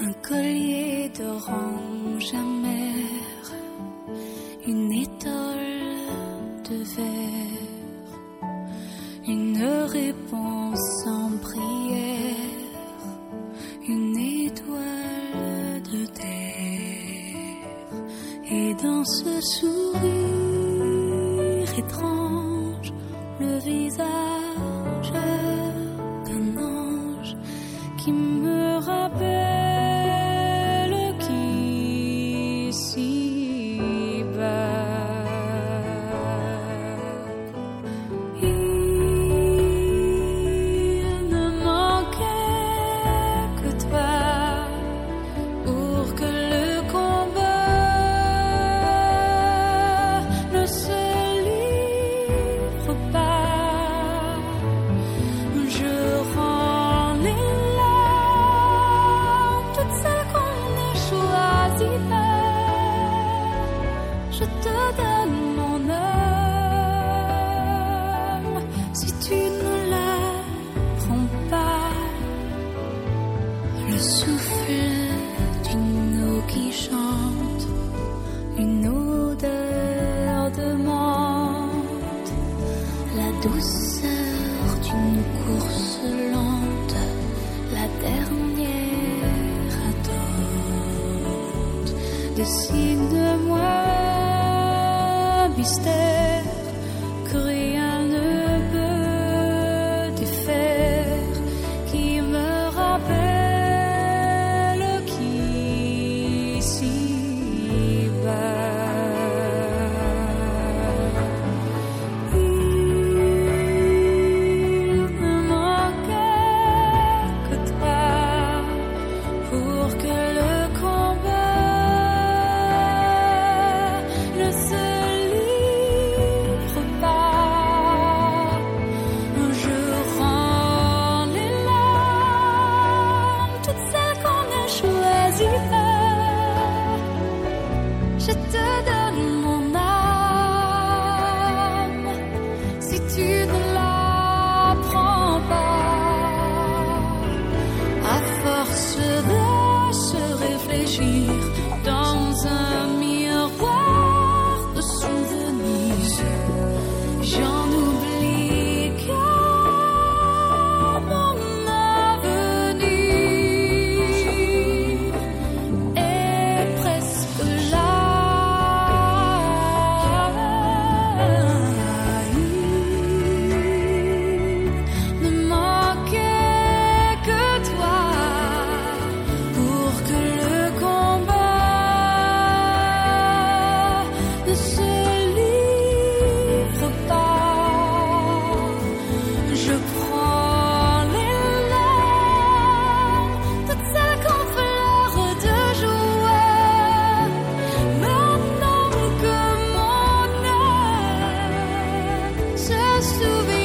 un collier d'orange amère, une étole de verre, une réponse en prière, une étoile de terre, et dans ce sourire étrange, le visage. Souffle d'une eau qui chante, une odeur de mente, la douceur d'une course lente, la dernière attente de signe de moi. choisis. Je te donne mon âme si tu ne la prends pas. À force de se réfléchir. to be